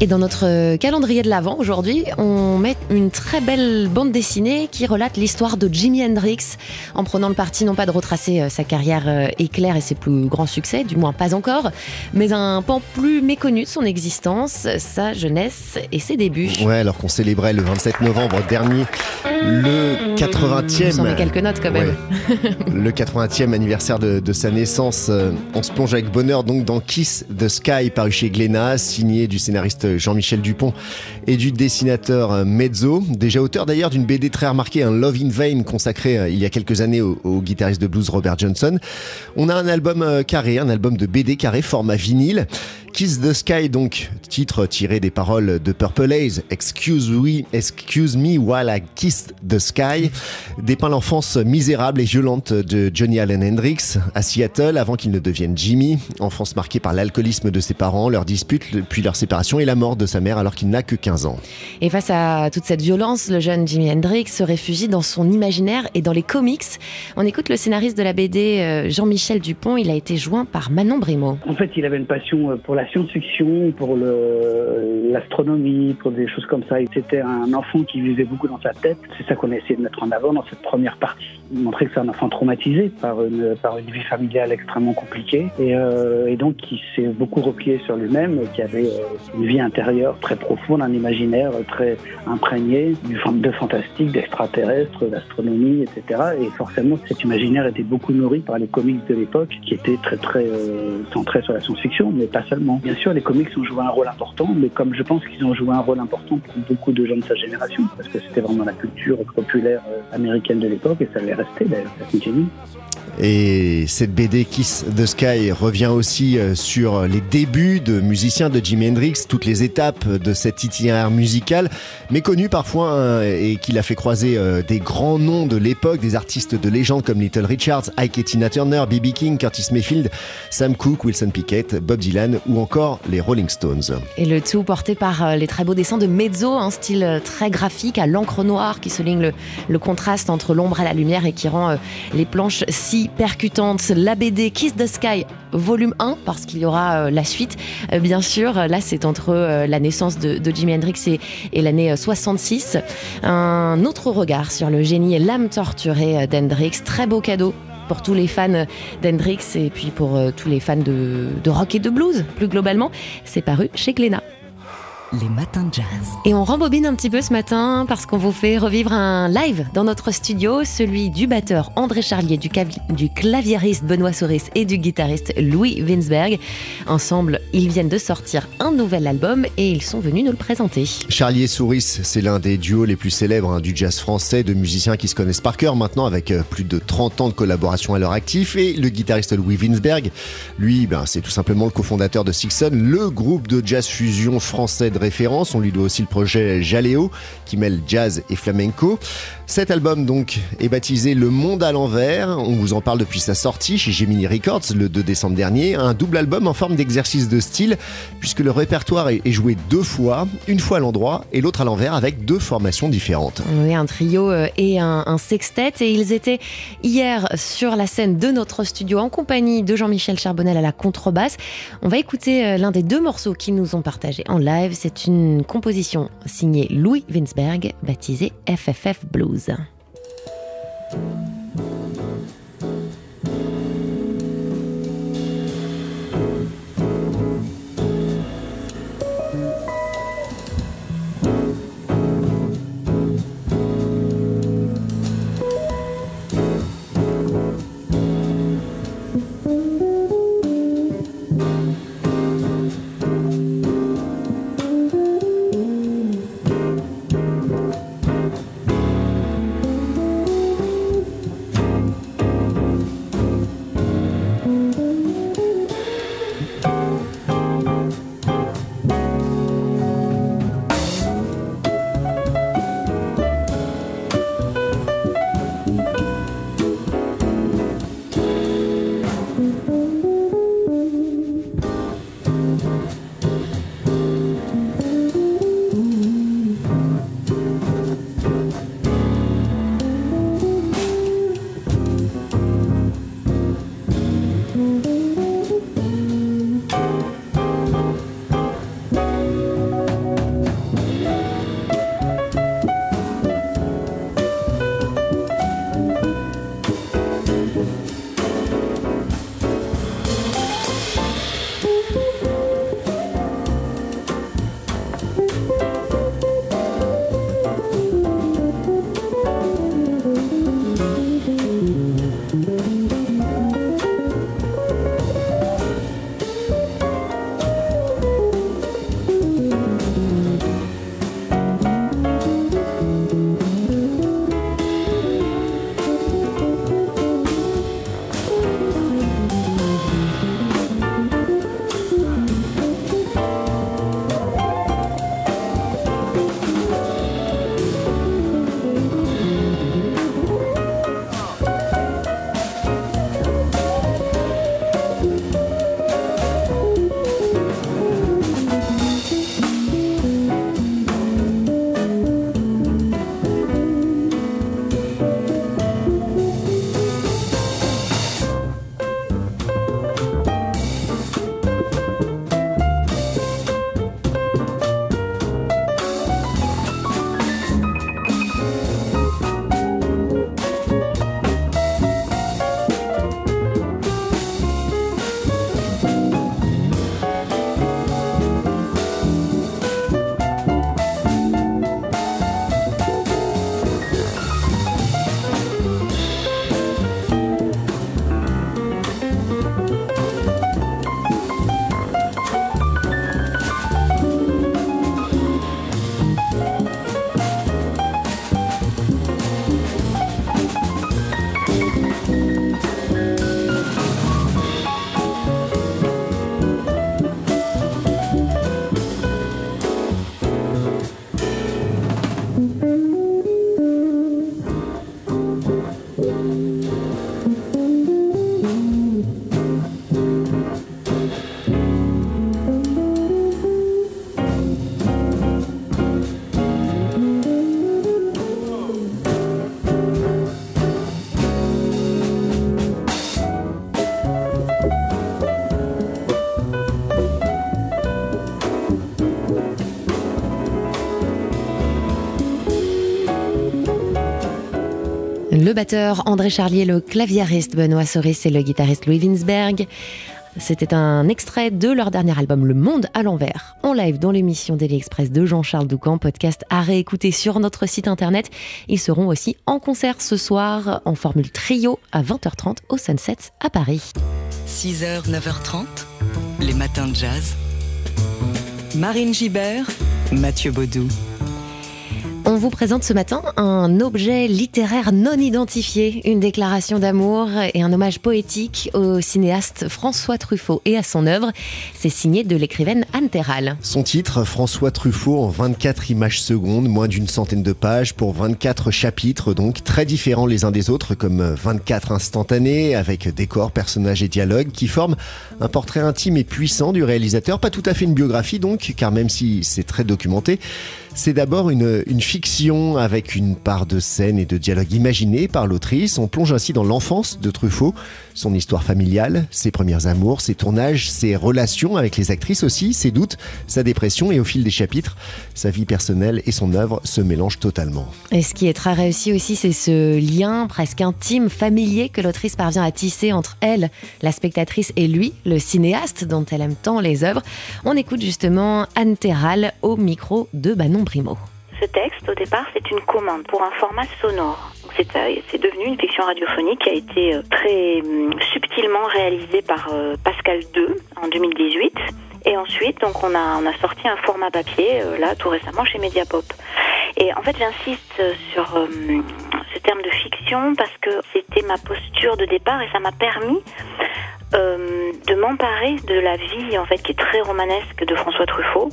Et dans notre calendrier de l'Avent, aujourd'hui, on met une très belle bande dessinée qui relate l'histoire de Jimi Hendrix, en prenant le parti non pas de retracer euh, sa carrière euh, éclair et ses plus grands succès, du moins pas encore, mais un pan plus méconnu de son existence, sa jeunesse et ses débuts. Ouais, alors qu'on célébrait le 27 novembre dernier le 80e. On met quelques notes quand même. Ouais. le 80e anniversaire de, de, sa naissance. euh, On se plonge avec bonheur donc dans Kiss the Sky, paru chez Glénat, signé du scénariste Jean-Michel Dupont et du dessinateur euh, Mezzo, déjà auteur d'ailleurs d'une BD très remarquée, un Love in Vain, consacré euh, il y a quelques années au, au guitariste de blues Robert Johnson. On a un album euh, carré, un album de BD carré, format vinyle. Kiss the Sky, donc, titre tiré des paroles de Purple Haze, Excuse, we, excuse me while I kiss the sky, dépeint l'enfance misérable et violente de Johnny Allen Hendrix à Seattle avant qu'il ne devienne Jimmy, enfance marquée par l'alcoolisme de ses parents, leur dispute, puis leur séparation et la mort de sa mère alors qu'il n'a que 15 ans. Et face à toute cette violence, le jeune Jimi Hendrix se réfugie dans son imaginaire et dans les comics. On écoute le scénariste de la BD, euh, Jean-Michel Dupont, il a été joint par Manon Brimo. En fait, il avait une passion euh, pour la science-fiction, pour l'astronomie, pour des choses comme ça. C'était un enfant qui vivait beaucoup dans sa tête. C'est ça qu'on a essayé de mettre en avant dans cette première partie. Montrer que c'est un enfant traumatisé par une, par une vie familiale extrêmement compliquée. Et, euh, donc, qui s'est beaucoup replié sur lui-même, qui avait euh, une vie intérieure très profonde, un imaginaire très imprégné de fantastique, d'extraterrestres, d'astronomie, etc. Et forcément, cet imaginaire était beaucoup nourri par les comics de l'époque, qui étaient très très euh, centrés sur la science-fiction, mais pas seulement. Bien sûr, les comics ont joué un rôle important, mais comme je pense qu'ils ont joué un rôle important pour beaucoup de gens de sa génération, parce que c'était vraiment la culture populaire euh, américaine de l'époque, et ça allait rester d'ailleurs. Et cette BD Kiss the Sky revient aussi euh, sur les débuts de musiciens de Jimi Hendrix, toutes les étapes de cet itinéraire musical, méconnu parfois hein, et qu'il a fait croiser euh, des grands noms de l'époque, des artistes de légende comme Little Richards, Ike et Tina Turner, B.B. King, Curtis Mayfield, Sam Cooke, Wilson Pickett, Bob Dylan ou encore les Rolling Stones. Et le tout porté par euh, les très beaux dessins de Mezzo, un style euh, très graphique à l'encre noire qui souligne le, contraste entre l'ombre et la lumière et qui rend euh, les planches si percutantes. La BD Kiss the Sky, volume 1, parce qu'il y aura la suite, bien sûr. Là, c'est entre la naissance de, Jimi Hendrix et, et l'année euh, 66. Un autre regard sur le génie et l'âme torturée d'Hendrix. Très beau cadeau pour tous les fans d'Hendrix et puis pour euh, tous les fans de, de rock et de blues, plus globalement. C'est paru chez Glénat. Les matins de jazz. Et on rembobine un petit peu ce matin parce qu'on vous fait revivre un live dans notre studio, celui du batteur André Charlier, du, du claviériste Benoît Souris et du guitariste Louis Winsberg. Ensemble, ils viennent de sortir un nouvel album et ils sont venus nous le présenter. Charlier et Souris, c'est l'un des duos les plus célèbres hein, du jazz français, de musiciens qui se connaissent par cœur maintenant avec euh, plus de 30 ans de collaboration à leur actif. Et le guitariste Louis Winsberg, lui, ben, c'est tout simplement le cofondateur de Sixon, le groupe de jazz fusion français de On lui doit aussi le projet Jaléo, qui mêle jazz et flamenco. Cet album, donc, est baptisé Le Monde à l'envers. On vous en parle depuis sa sortie chez Gemini Records le 2 décembre dernier. Un double album en forme d'exercice de style, puisque le répertoire est joué deux fois, une fois à l'endroit et l'autre à l'envers, avec deux formations différentes. Oui, un trio euh, et un, un sextet. Et ils étaient hier sur la scène de notre studio en compagnie de Jean-Michel Charbonnel à la contrebasse. On va écouter euh, l'un des deux morceaux qu'ils nous ont partagé en live. C'est une composition signée Louis Winsberg, baptisée FFF Blues. Le batteur André Charlier, le claviériste Benoît Soris et le guitariste Louis Winsberg. C'était un extrait de leur dernier album Le Monde à l'envers, en live dans l'émission Daily Express de Jean-Charles Doucan, podcast à réécouter sur notre site internet. Ils seront aussi en concert ce soir en formule trio à 20h30 au Sunset à Paris. 6h, 9h30, les matins de jazz. Marine Gibert, Mathieu Baudou. On vous présente ce matin un objet littéraire non identifié, une déclaration d'amour et un hommage poétique au cinéaste François Truffaut et à son œuvre. C'est signé de l'écrivaine Anne Terral. Son titre, François Truffaut en 24 images secondes, moins d'une centaine de pages pour 24 chapitres, donc très différents les uns des autres, comme 24 instantanés avec décors, personnages et dialogues qui forment un portrait intime et puissant du réalisateur. Pas tout à fait une biographie donc, car même si c'est très documenté, c'est d'abord une, fiction avec une part de scène et de dialogue imaginé par l'autrice. On plonge ainsi dans l'enfance de Truffaut, son histoire familiale, ses premiers amours, ses tournages, ses relations avec les actrices aussi, ses doutes, sa dépression et au fil des chapitres, sa vie personnelle et son œuvre se mélangent totalement. Et ce qui est très réussi aussi, c'est ce lien presque intime, familier que l'autrice parvient à tisser entre elle, la spectatrice, et lui, le cinéaste dont elle aime tant les œuvres. On écoute justement Anne Terral au micro de Banon Ce texte, au départ, c'est une commande pour un format sonore. C'est devenu une fiction radiophonique qui a été euh, très hum, subtilement réalisée par euh, Pascal II en 2018. Et ensuite, donc, on a, sorti un format papier, euh, là, tout récemment, chez Mediapop. Et en fait, j'insiste sur ce terme de fiction parce que c'était ma posture de départ et ça m'a permis euh, de m'emparer de la vie en fait qui est très romanesque de François Truffaut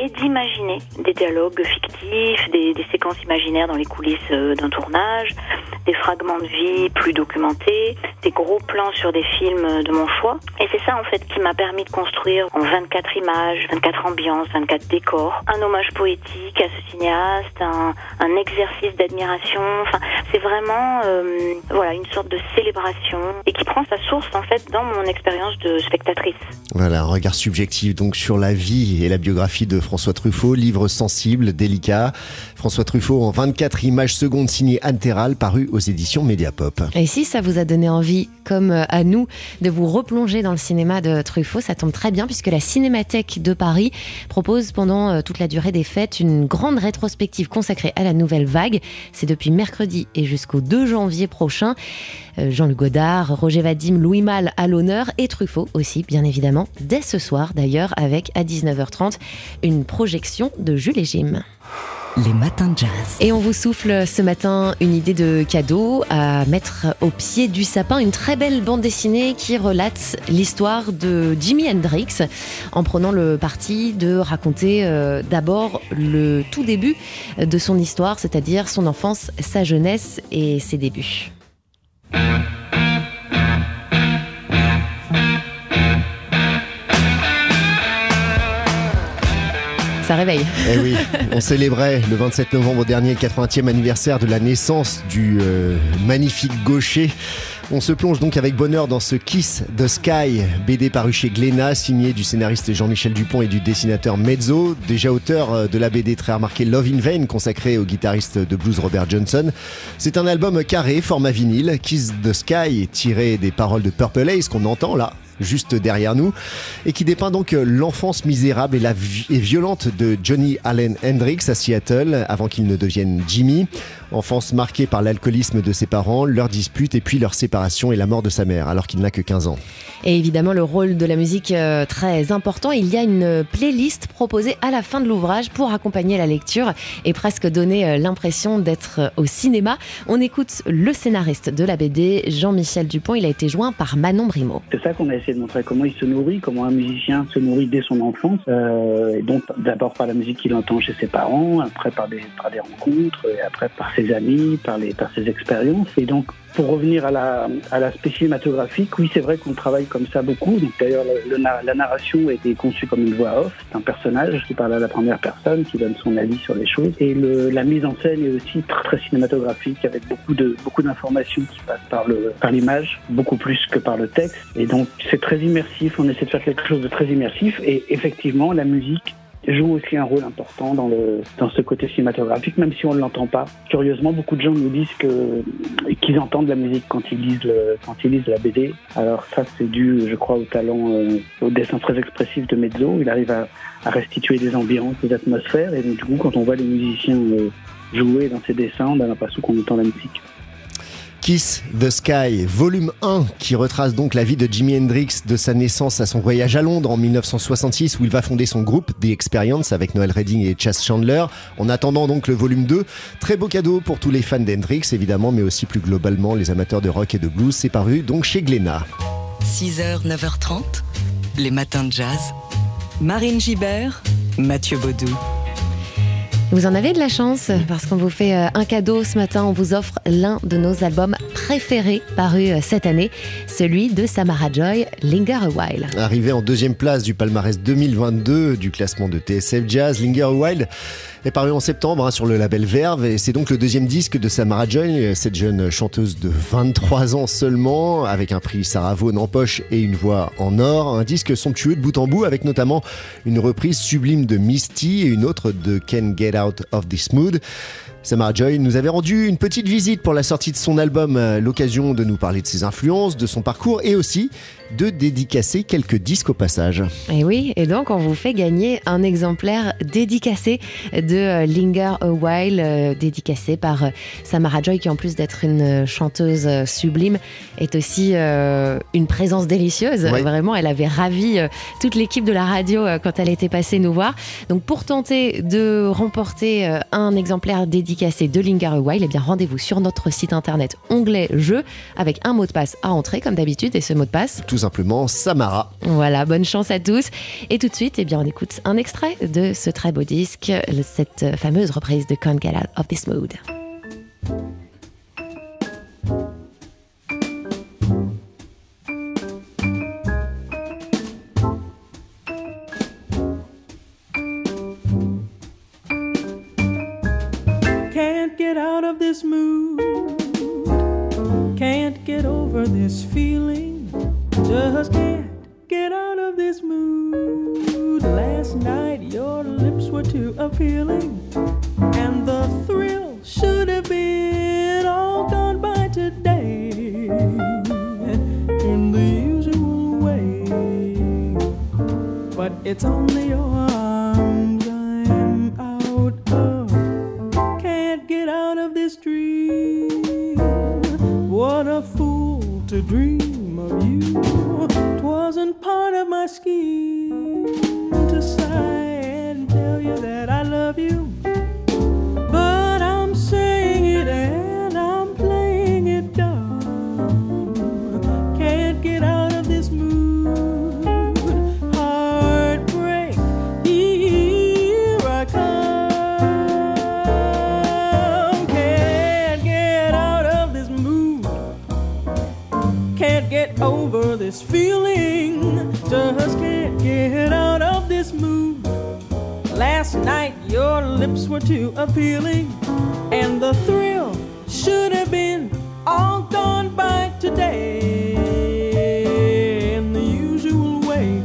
et d'imaginer des dialogues fictifs, des, séquences imaginaires dans les coulisses euh, d'un tournage, des fragments de vie plus documentés, des gros plans sur des films de mon choix. Et c'est ça en fait qui m'a permis de construire en 24 images, 24 ambiances, 24 décors, un hommage poétique à ce cinéaste, un, un exercice d'admiration. Enfin, c'est vraiment euh, voilà une sorte de célébration et qui prend sa source en fait dans mon expérience de spectatrice. Voilà, un regard subjectif donc sur la vie et la biographie de François Truffaut, livre sensible, délicat. François Truffaut en 24 images secondes signé Anne Terral, paru aux éditions Mediapop. Et si ça vous a donné envie, comme à nous, de vous replonger dans le cinéma de Truffaut, ça tombe très bien puisque la Cinémathèque de Paris propose pendant toute la durée des fêtes une grande rétrospective consacrée à la nouvelle vague. C'est depuis mercredi et jusqu'au 2 janvier prochain. Jean-Luc Godard, Roger Vadim, Louis Malle à l'honneur et Truffaut aussi, bien évidemment, dès ce soir d'ailleurs, avec à 19h30 une projection de Jules et Jim. Les matins de jazz. Et on vous souffle ce matin une idée de cadeau à mettre au pied du sapin, une très belle bande dessinée qui relate l'histoire de Jimi Hendrix en prenant le parti de raconter euh, d'abord le tout début de son histoire, c'est-à-dire son enfance, sa jeunesse et ses débuts. Ça. Eh oui, on célébrait le 27 novembre dernier le 80e anniversaire de la naissance du euh, magnifique gaucher. On se plonge donc avec bonheur dans ce Kiss the Sky, BD paru chez Glénat, signé du scénariste Jean-Michel Dupont et du dessinateur Mezzo, déjà auteur de la BD très remarquée Love in Vain, consacré au guitariste de blues Robert Johnson. C'est un album carré, format vinyle, Kiss the Sky, tiré des paroles de Purple Haze qu'on entend là juste derrière nous, et qui dépeint donc l'enfance misérable et, la et violente de Johnny Allen Hendrix à Seattle avant qu'il ne devienne Jimmy. Enfance marquée par l'alcoolisme de ses parents, leur dispute et puis leur séparation et la mort de sa mère alors qu'il n'a que 15 ans. Et évidemment le rôle de la musique euh, très important. Il y a une playlist proposée à la fin de l'ouvrage pour accompagner la lecture et presque donner euh, l'impression d'être au cinéma. On écoute le scénariste de la BD, Jean-Michel Dupont. Il a été joint par Manon Brimo. C'est ça qu'on a essayé de montrer, comment il se nourrit, comment un musicien se nourrit dès son enfance. Euh, et donc d'abord par la musique qu'il entend chez ses parents, après par des, par des rencontres, et après par ses amis, par, les, par ses expériences. Et donc pour revenir à la à l'aspect cinématographique, oui, c'est vrai qu'on travaille comme ça beaucoup. Donc d'ailleurs, le, le, la narration a été conçue comme une voix off. C'est un personnage qui parle à la première personne, qui donne son avis sur les choses. Et le, la mise en scène est aussi très, très cinématographique, avec beaucoup de beaucoup d'informations qui passent par le par l'image, beaucoup plus que par le texte. Et donc c'est très immersif. On essaie de faire quelque chose de très immersif. Et effectivement, la musique joue aussi un rôle important dans, le, dans ce côté cinématographique, même si on ne l'entend pas. Curieusement, beaucoup de gens nous disent que, qu'ils entendent la musique quand ils lisent, le, quand ils lisent la BD. Alors ça, c'est dû, je crois, au talent, euh, au dessin très expressif de Mezzo. Il arrive à, à, restituer des ambiances, des atmosphères, et donc, du coup, quand on voit les musiciens euh, jouer dans ces dessins, on a l'impression qu'on entend la musique. Kiss the Sky, volume 1, qui retrace donc la vie de Jimi Hendrix de sa naissance à son voyage à Londres en 1966 où il va fonder son groupe The Experience avec Noel Redding et Chas Chandler. En attendant donc le volume 2, très beau cadeau pour tous les fans d'Hendrix évidemment, mais aussi plus globalement les amateurs de rock et de blues. C'est paru donc chez Glénat. 6h, 9h30, les matins de jazz. Marine Gibert, Mathieu Baudou. Vous en avez de la chance parce qu'on vous fait euh, un cadeau ce matin. On vous offre l'un de nos albums préférés parus euh, cette année, celui de Samara Joy, Linger a While. Arrivé en deuxième place du palmarès 2022 du classement de TSF Jazz, Linger a While est paru en septembre hein, sur le label Verve et c'est donc le deuxième disque de Samara Joy, cette jeune chanteuse de 23 ans seulement, avec un prix Sarah Vaughan en poche et une voix en or. Un disque somptueux de bout en bout avec notamment une reprise sublime de Misty et une autre de Ken Get Out of This Mood. Samara Joy nous avait rendu une petite visite pour la sortie de son album, euh, l'occasion de nous parler de ses influences, de son parcours et aussi de dédicacer quelques disques au passage. Et oui, et donc on vous fait gagner un exemplaire dédicacé de euh, Linger a While, euh, dédicacé par Samara Joy, qui en plus d'être une chanteuse sublime, est aussi une présence délicieuse. Vraiment, elle avait ravi toute l'équipe de la radio quand elle était passée nous voir. Donc pour tenter de remporter un exemplaire dédicacé, de Linger While, eh bien rendez-vous sur notre site internet onglet jeu avec un mot de passe à entrer comme d'habitude et ce mot de passe tout simplement Samara. Voilà, bonne chance à tous et tout de suite eh bien on écoute un extrait de ce très beau disque, cette fameuse reprise de Can't Get Out of This Mood. This mood. Can't get over this feeling. to dream. Feeling. Just can't get out of this mood. Last night your lips were too appealing, and the thrill should have been all gone by today in the usual way.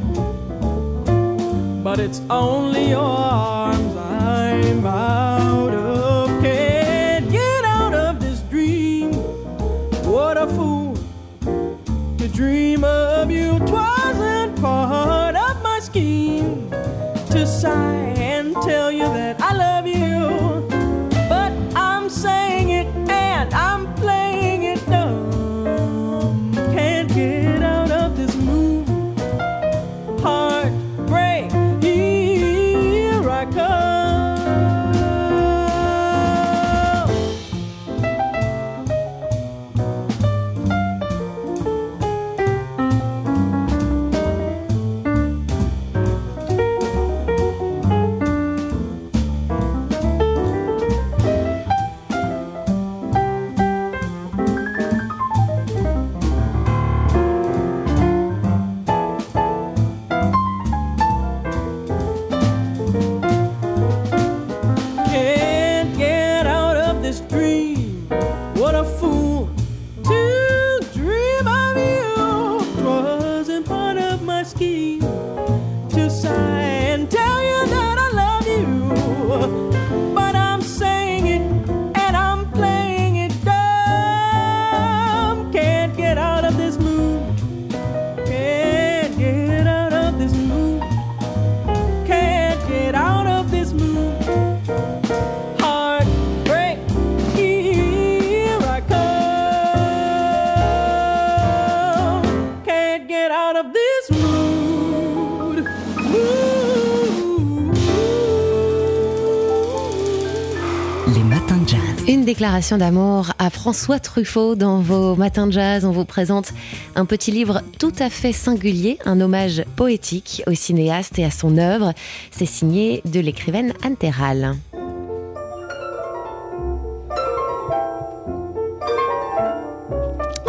But it's only your déclaration d'amour à François Truffaut dans vos matins de jazz. On vous présente un petit livre tout à fait singulier, un hommage poétique au cinéaste et à son œuvre. C'est signé de l'écrivaine Anne Terral.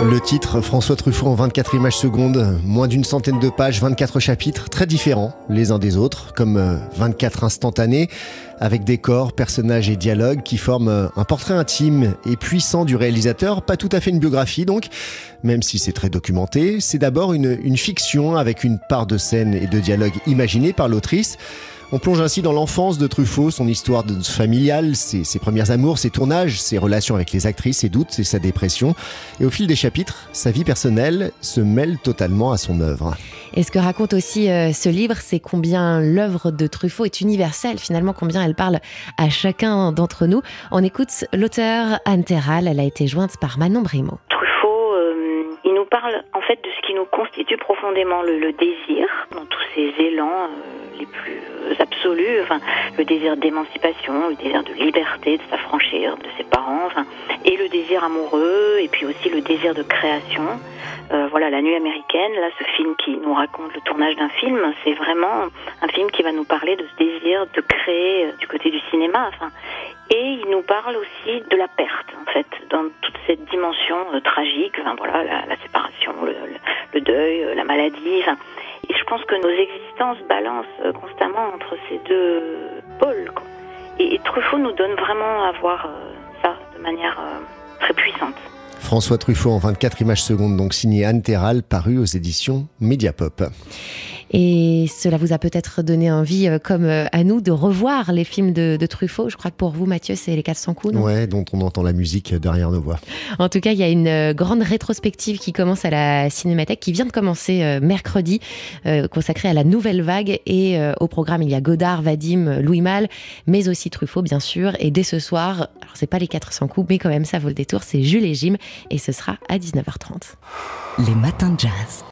Le titre, François Truffaut en 24 images secondes, moins d'une centaine de pages, 24 chapitres, très différents les uns des autres, comme euh, 24 instantanés, avec décors, personnages et dialogues qui forment euh, un portrait intime et puissant du réalisateur, pas tout à fait une biographie donc, même si c'est très documenté, c'est d'abord une, une fiction avec une part de scène et de dialogue imaginée par l'autrice. On plonge ainsi dans l'enfance de Truffaut, son histoire de- familiale, ses, ses premiers amours, ses tournages, ses relations avec les actrices, ses doutes et sa dépression. Et au fil des chapitres, sa vie personnelle se mêle totalement à son œuvre. Et ce que raconte aussi euh, ce livre, c'est combien l'œuvre de Truffaut est universelle, finalement, combien elle parle à chacun d'entre nous. On écoute l'auteur Anne Terral, elle a été jointe par Manon Brimo. Truffaut, euh, il nous parle en fait de ce qui nous constitue profondément le, le désir, dans tous ses élans euh, les plus absolus, enfin, le désir d'émancipation, le désir de liberté, de s'affranchir de ses parents, enfin, et le désir amoureux, et puis aussi le désir de création. Euh, voilà, La Nuit américaine, là, ce film qui nous raconte le tournage d'un film, c'est vraiment un film qui va nous parler de ce désir de créer euh, du côté du cinéma. Enfin, et il nous parle aussi de la perte, en fait, dans toute cette dimension euh, tragique, enfin, voilà, la, séparation, le, deuil, la maladie. Et je pense que nos existences balancent euh, constamment entre ces deux pôles. et Truffaut nous donne vraiment à voir euh, ça de manière euh, très puissante. François Truffaut en 24 images secondes, donc signé Anne Terral, paru aux éditions Mediapop. Et cela vous a peut-être donné envie, euh, comme euh, à nous, de revoir les films de, de Truffaut. Je crois que pour vous, Mathieu, c'est Les 400 coups, non Ouais, dont on entend la musique derrière nos voix. En tout cas, il y a une euh, grande rétrospective qui commence à la Cinémathèque, qui vient de commencer mercredi, consacrée à la nouvelle vague. Et au programme, il y a Godard, Vadim, Louis Malle, mais aussi Truffaut, bien sûr. Et dès ce soir, alors c'est pas les 400 coups, mais quand même, ça vaut le détour, c'est Jules et Jim. Et ce sera à 19h30. Les matins de jazz.